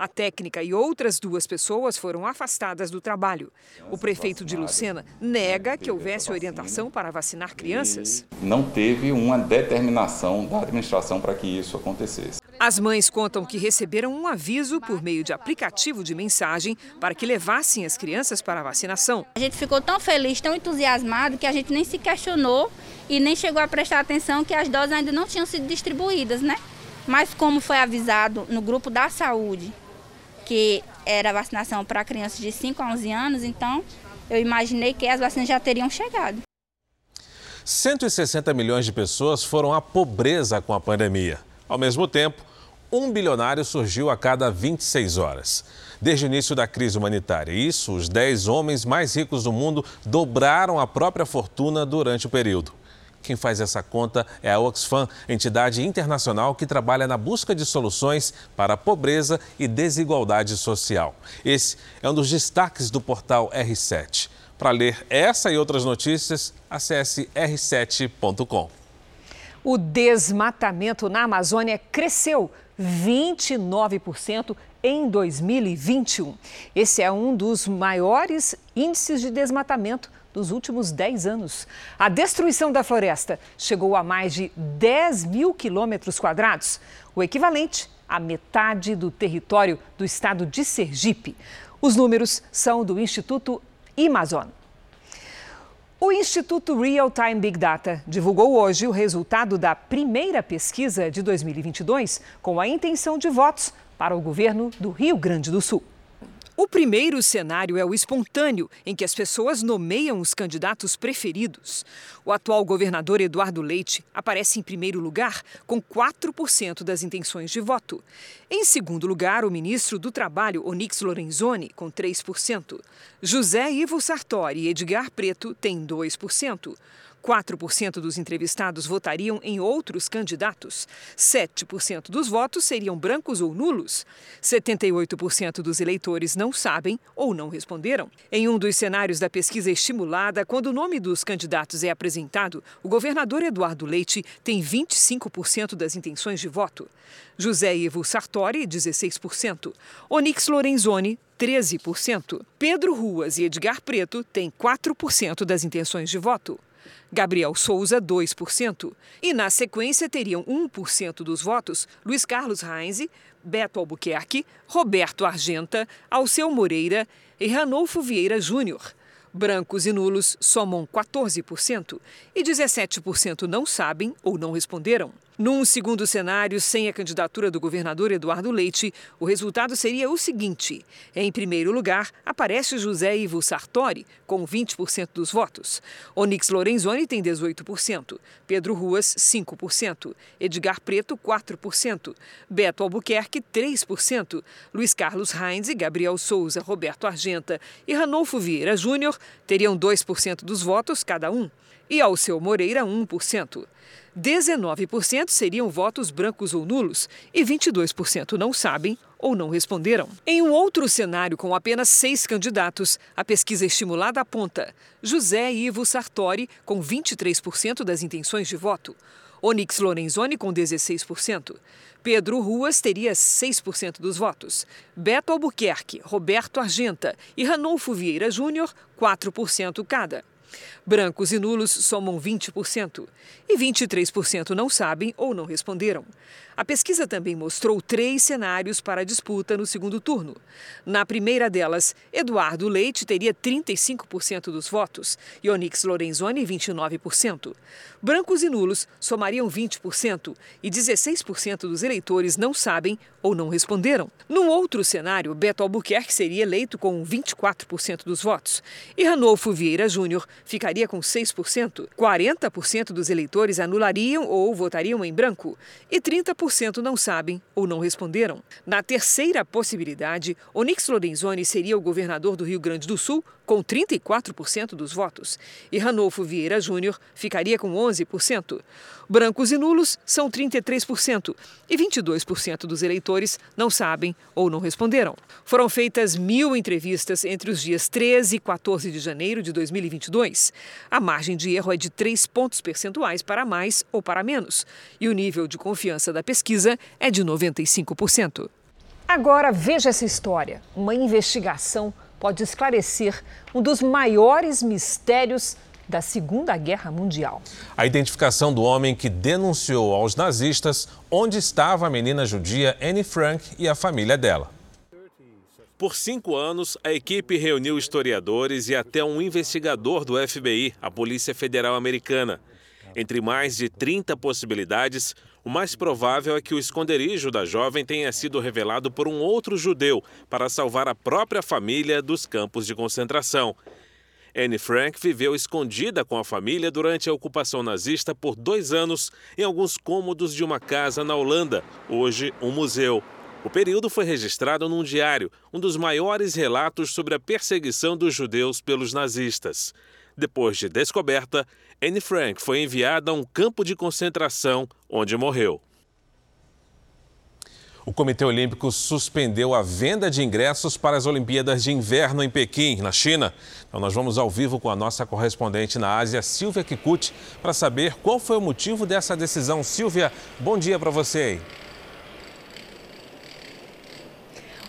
A técnica e outras duas pessoas foram afastadas do trabalho. O prefeito de Lucena nega que houvesse orientação para vacinar crianças. Não teve uma determinação da administração para que isso acontecesse. As mães contam que receberam um aviso por meio de aplicativo de mensagem para que levassem as crianças para a vacinação. A gente ficou tão feliz, tão entusiasmado, que a gente nem se questionou e nem chegou a prestar atenção que as doses ainda não tinham sido distribuídas, né? Mas como foi avisado no grupo da saúde que era vacinação para crianças de 5 a 11 anos, então eu imaginei que as vacinas já teriam chegado. 160 milhões de pessoas foram à pobreza com a pandemia. Ao mesmo tempo, um bilionário surgiu a cada 26 horas. Desde o início da crise humanitária. Isso, os 10 homens mais ricos do mundo dobraram a própria fortuna durante o período. Quem faz essa conta é a Oxfam, entidade internacional que trabalha na busca de soluções para a pobreza e desigualdade social. Esse é um dos destaques do portal R7. Para ler essa e outras notícias, acesse r7.com. O desmatamento na Amazônia cresceu 29% em 2021. Esse é um dos maiores índices de desmatamento dos últimos 10 anos. A destruição da floresta chegou a mais de 10 mil quilômetros quadrados, o equivalente à metade do território do estado de Sergipe. Os números são do Instituto Amazon. O Instituto Real Time Big Data divulgou hoje o resultado da primeira pesquisa de 2022 com a intenção de votos para o governo do Rio Grande do Sul. O primeiro cenário é o espontâneo, em que as pessoas nomeiam os candidatos preferidos. O atual governador Eduardo Leite aparece em primeiro lugar, com 4% das intenções de voto. Em segundo lugar, o ministro do Trabalho, Onyx Lorenzoni, com 3%. José Ivo Sartori e Edgar Preto têm 2%. 4% dos entrevistados votariam em outros candidatos. 7% dos votos seriam brancos ou nulos. 78% dos eleitores não sabem ou não responderam. Em um dos cenários da pesquisa estimulada, quando o nome dos candidatos é apresentado, o governador Eduardo Leite tem 25% das intenções de voto. José Ivo Sartori, 16%. Onyx Lorenzoni, 13%. Pedro Ruas e Edgar Preto têm 4% das intenções de voto. Gabriel Souza, 2%. E na sequência teriam 1% dos votos Luiz Carlos Reinze, Beto Albuquerque, Roberto Argenta, Alceu Moreira e Ranolfo Vieira Júnior. Brancos e nulos somam 14% e 17% não sabem ou não responderam. Num segundo cenário, sem a candidatura do governador Eduardo Leite, o resultado seria o seguinte: em primeiro lugar, aparece José Ivo Sartori, com 20% dos votos. Onyx Lorenzoni tem 18%, Pedro Ruas, 5%, Edgar Preto, 4%, Beto Albuquerque, 3%, Luiz Carlos Heinz, Gabriel Souza, Roberto Argenta e Ranolfo Vieira Júnior teriam 2% dos votos cada um e Alceu Moreira 1%. 19% seriam votos brancos ou nulos e 22% não sabem ou não responderam. Em um outro cenário, com apenas seis candidatos, a pesquisa estimulada aponta José Ivo Sartori com 23% das intenções de voto, Onyx Lorenzoni com 16%, Pedro Ruas teria 6% dos votos, Beto Albuquerque, Roberto Argenta e Ranolfo Vieira Júnior 4% cada. Brancos e nulos somam 20% e 23% não sabem ou não responderam. A pesquisa também mostrou três cenários para a disputa no segundo turno. Na primeira delas, Eduardo Leite teria 35% dos votos e Onyx Lorenzoni 29%. Brancos e nulos somariam 20% e 16% dos eleitores não sabem ou não responderam. Num outro cenário, Beto Albuquerque seria eleito com 24% dos votos e Ranolfo Vieira Júnior ficaria com 6%. 40% dos eleitores anulariam ou votariam em branco e 30% não sabem ou não responderam. Na terceira possibilidade, Onyx Lorenzoni seria o governador do Rio Grande do Sul com 34% dos votos e Ranolfo Vieira Júnior ficaria com 11%. Brancos e nulos são 33% e 22% dos eleitores não sabem ou não responderam. Foram feitas mil entrevistas entre os dias 13 e 14 de janeiro de 2022. A margem de erro é de 3 pontos percentuais para mais ou para menos e o nível de confiança da pesquisa é de 95%. Agora veja essa história: uma investigação pode esclarecer um dos maiores mistérios da Segunda Guerra Mundial. A identificação do homem que denunciou aos nazistas onde estava a menina judia Anne Frank e a família dela. Por cinco anos, a equipe reuniu historiadores e até um investigador do FBI, a Polícia Federal Americana. Entre mais de 30 possibilidades, o mais provável é que o esconderijo da jovem tenha sido revelado por um outro judeu para salvar a própria família dos campos de concentração. Anne Frank viveu escondida com a família durante a ocupação nazista por dois anos em alguns cômodos de uma casa na Holanda, hoje um museu. O período foi registrado num diário, um dos maiores relatos sobre a perseguição dos judeus pelos nazistas. Depois de descoberta, Anne Frank foi enviada a um campo de concentração onde morreu. O Comitê Olímpico suspendeu a venda de ingressos para as Olimpíadas de Inverno em Pequim, na China. Então, nós vamos ao vivo com a nossa correspondente na Ásia, Silvia Kikuchi, para saber qual foi o motivo dessa decisão. Silvia, bom dia para você aí.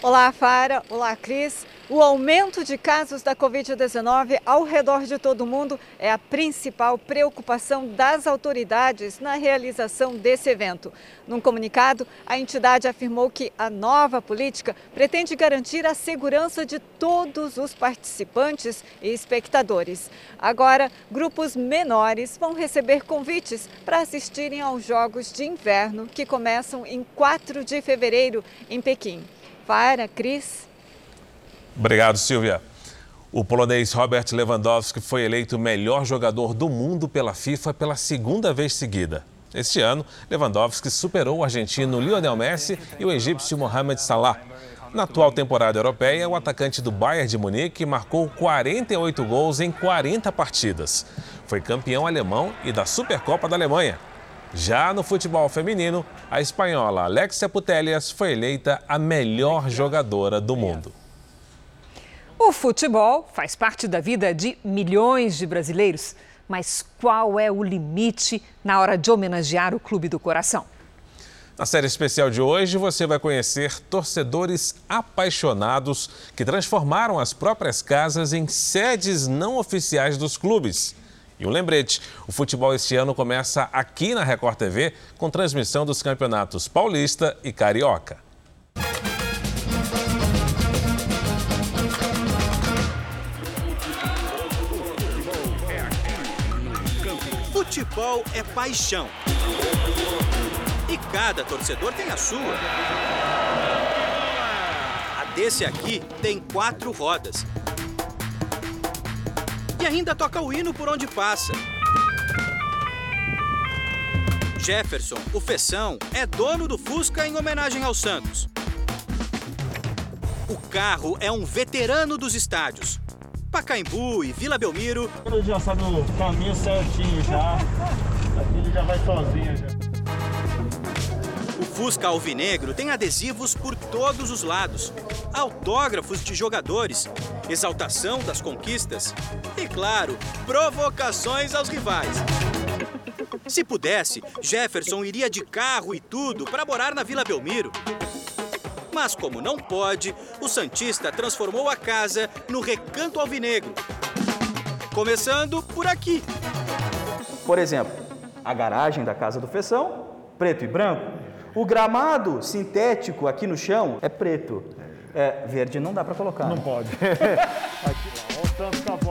Olá, Fara. Olá, Cris. O aumento de casos da Covid-19 ao redor de todo o mundo é a principal preocupação das autoridades na realização desse evento. Num comunicado, a entidade afirmou que a nova política pretende garantir a segurança de todos os participantes e espectadores. Agora, grupos menores vão receber convites para assistirem aos Jogos de Inverno que começam em 4 de fevereiro em Pequim. Para, Cris. Obrigado, Silvia. O polonês Robert Lewandowski foi eleito melhor jogador do mundo pela FIFA pela segunda vez seguida. Este ano, Lewandowski superou o argentino Lionel Messi e o egípcio Mohamed Salah. Na atual temporada europeia, o atacante do Bayern de Munique marcou 48 gols em 40 partidas. Foi campeão alemão e da Supercopa da Alemanha. Já no futebol feminino, a espanhola Alexia Putellas foi eleita a melhor jogadora do mundo. O futebol faz parte da vida de milhões de brasileiros, mas qual é o limite na hora de homenagear o Clube do Coração? Na série especial de hoje, você vai conhecer torcedores apaixonados que transformaram as próprias casas em sedes não oficiais dos clubes. E um lembrete: o futebol este ano começa aqui na Record TV com transmissão dos campeonatos Paulista e Carioca. Futebol é paixão. E cada torcedor tem a sua. A desse aqui tem quatro rodas. E ainda toca o hino por onde passa. Jefferson, o Feção, é dono do Fusca em homenagem ao Santos. O carro é um veterano dos estádios. Pacaembu e Vila Belmiro. Ele já sabe o caminho certinho já. Aqui ele já vai sozinho já. O Fusca Alvinegro tem adesivos por todos os lados, autógrafos de jogadores, exaltação das conquistas e, claro, provocações aos rivais. Se pudesse, Jefferson iria de carro e tudo para morar na Vila Belmiro. Mas como não pode, o Santista transformou a casa no Recanto Alvinegro. Começando por aqui. Por exemplo, a garagem da casa do Feção, preto e branco. O gramado sintético aqui no chão é preto. É, verde não dá para colocar. Não né? pode.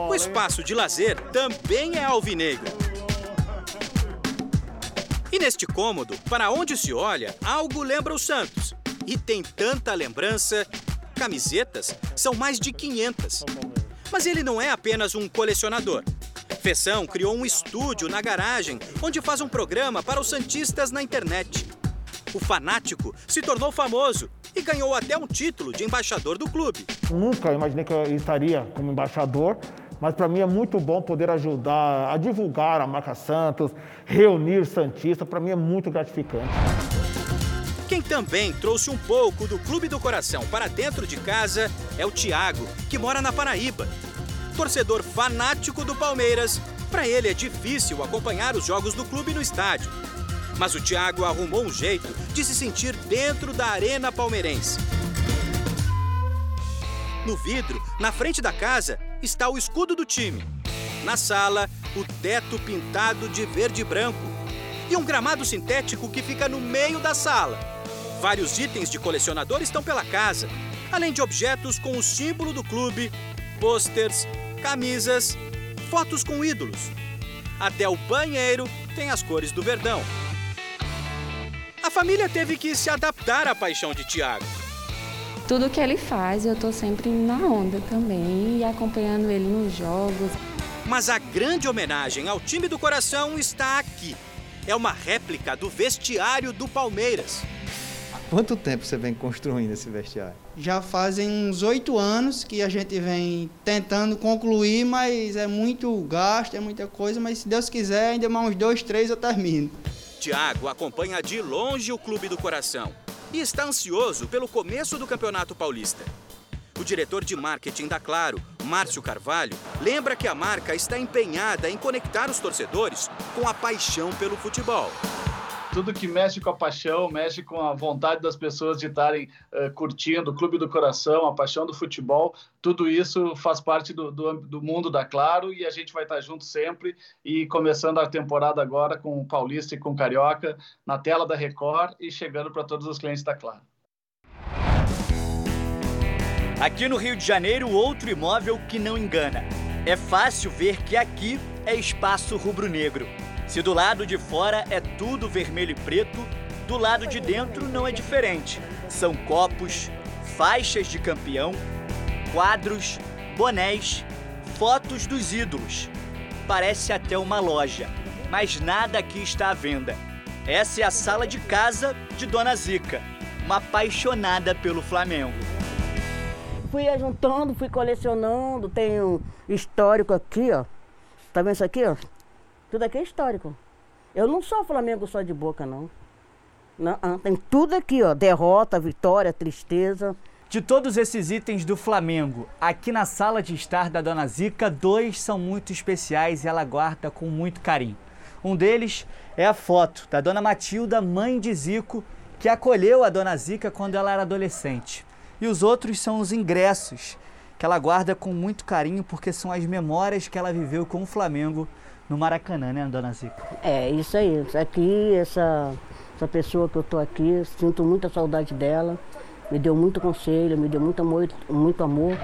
O espaço de lazer também é alvinegro. E neste cômodo, para onde se olha, algo lembra o Santos. E tem tanta lembrança. Camisetas são mais de 500. Mas ele não é apenas um colecionador. Fessão criou um estúdio na garagem, onde faz um programa para os Santistas na internet. O fanático se tornou famoso e ganhou até um título de embaixador do clube. Nunca imaginei que eu estaria como embaixador, mas para mim é muito bom poder ajudar a divulgar a marca Santos, reunir Santista, para mim é muito gratificante. Quem também trouxe um pouco do Clube do Coração para dentro de casa é o Tiago, que mora na Paraíba. Torcedor fanático do Palmeiras, para ele é difícil acompanhar os jogos do clube no estádio. Mas o Thiago arrumou um jeito de se sentir dentro da arena palmeirense. No vidro, na frente da casa, está o escudo do time. Na sala, o teto pintado de verde e branco. E um gramado sintético que fica no meio da sala. Vários itens de colecionador estão pela casa, além de objetos com o símbolo do clube, pôsteres, camisas, fotos com ídolos. Até o banheiro tem as cores do Verdão. A família teve que se adaptar à paixão de Tiago. Tudo que ele faz, eu tô sempre na onda também e acompanhando ele nos jogos. Mas a grande homenagem ao time do coração está aqui. É uma réplica do vestiário do Palmeiras. Quanto tempo você vem construindo esse vestiário? Já fazem uns oito anos que a gente vem tentando concluir, mas é muito gasto, é muita coisa, mas se Deus quiser, ainda mais uns dois, três eu termino. Tiago acompanha de longe o Clube do Coração e está ansioso pelo começo do Campeonato Paulista. O diretor de marketing da Claro, Márcio Carvalho, lembra que a marca está empenhada em conectar os torcedores com a paixão pelo futebol tudo que mexe com a paixão, mexe com a vontade das pessoas de estarem uh, curtindo o Clube do Coração, a paixão do futebol, tudo isso faz parte do, do, do, mundo da Claro e a gente vai estar junto sempre e começando a temporada agora com o Paulista e com o Carioca na tela da Record e chegando para todos os clientes da Claro. Aqui no Rio de Janeiro, outro imóvel que não engana. É fácil ver que aqui é espaço rubro-negro. Se do lado de fora é tudo vermelho e preto, do lado de dentro não é diferente. São copos, faixas de campeão, quadros, bonés, fotos dos ídolos. Parece até uma loja, mas nada aqui está à venda. Essa é a sala de casa de Dona Zica, uma apaixonada pelo Flamengo. Fui juntando, fui colecionando, tenho histórico aqui, ó. Tá vendo isso aqui, ó? Tudo aqui é histórico. Eu não sou Flamengo só de boca, não. não ah, tem tudo aqui, ó. Derrota, vitória, tristeza. De todos esses itens do Flamengo, aqui na sala de estar da Dona Zica, dois são muito especiais e ela guarda com muito carinho. Um deles é a foto da Dona Matilda, mãe de Zico, que acolheu a Dona Zica quando ela era adolescente. E os outros são os ingressos, que ela guarda com muito carinho porque são as memórias que ela viveu com o Flamengo no Maracanã, né, dona Zica? É, isso aí. Aqui, essa, essa pessoa que eu tô aqui, sinto muita saudade dela. Me deu muito conselho, me deu muito amor, muito amor.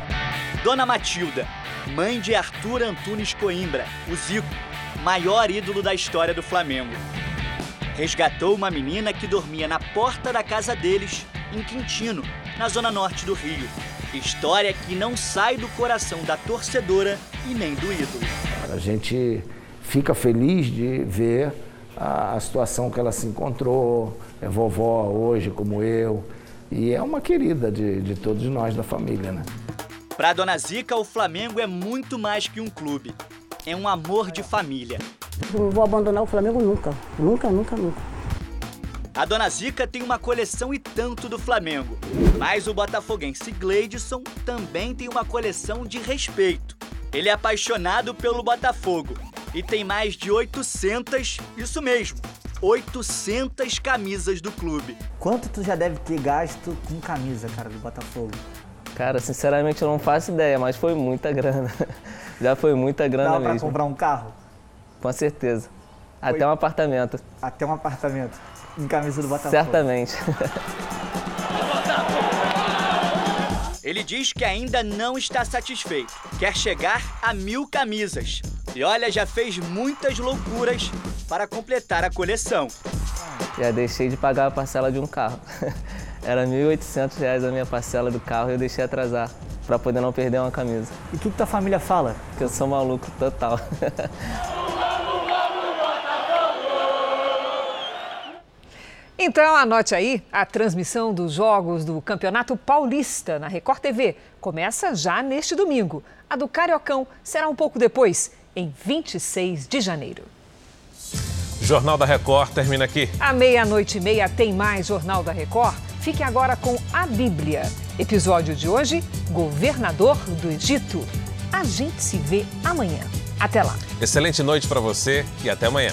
Dona Matilda, mãe de Arthur Antunes Coimbra, o Zico, maior ídolo da história do Flamengo. Resgatou uma menina que dormia na porta da casa deles, em Quintino, na zona norte do Rio. História que não sai do coração da torcedora e nem do ídolo. A gente fica feliz de ver a, a situação que ela se encontrou, é vovó hoje como eu, e é uma querida de, de todos nós da família, né? Para Dona Zica, o Flamengo é muito mais que um clube. É um amor de família. Não vou abandonar o Flamengo nunca. Nunca, nunca, nunca. A Dona Zica tem uma coleção e tanto do Flamengo. Mas o botafoguense Gleidson também tem uma coleção de respeito. Ele é apaixonado pelo Botafogo e tem mais de 800, isso mesmo, 800 camisas do clube. Quanto tu já deve ter gasto com camisa, cara, do Botafogo? Cara, sinceramente eu não faço ideia, mas foi muita grana. Já foi muita grana Dá mesmo. pra comprar um carro? Com certeza. Até foi... um apartamento. Até um apartamento. em camisa do Botafogo. Certamente. Ele diz que ainda não está satisfeito, quer chegar a mil camisas. E olha, já fez muitas loucuras para completar a coleção. Já deixei de pagar a parcela de um carro. Era R$ 1.800 a minha parcela do carro e eu deixei atrasar para poder não perder uma camisa. E o que, que tua família fala? Que eu sou maluco total. Então anote aí, a transmissão dos jogos do Campeonato Paulista na Record TV começa já neste domingo. A do Cariocão será um pouco depois, em 26 de janeiro. Jornal da Record termina aqui. À meia-noite e meia tem mais Jornal da Record. Fique agora com a Bíblia. Episódio de hoje: Governador do Egito. A gente se vê amanhã. Até lá. Excelente noite para você e até amanhã.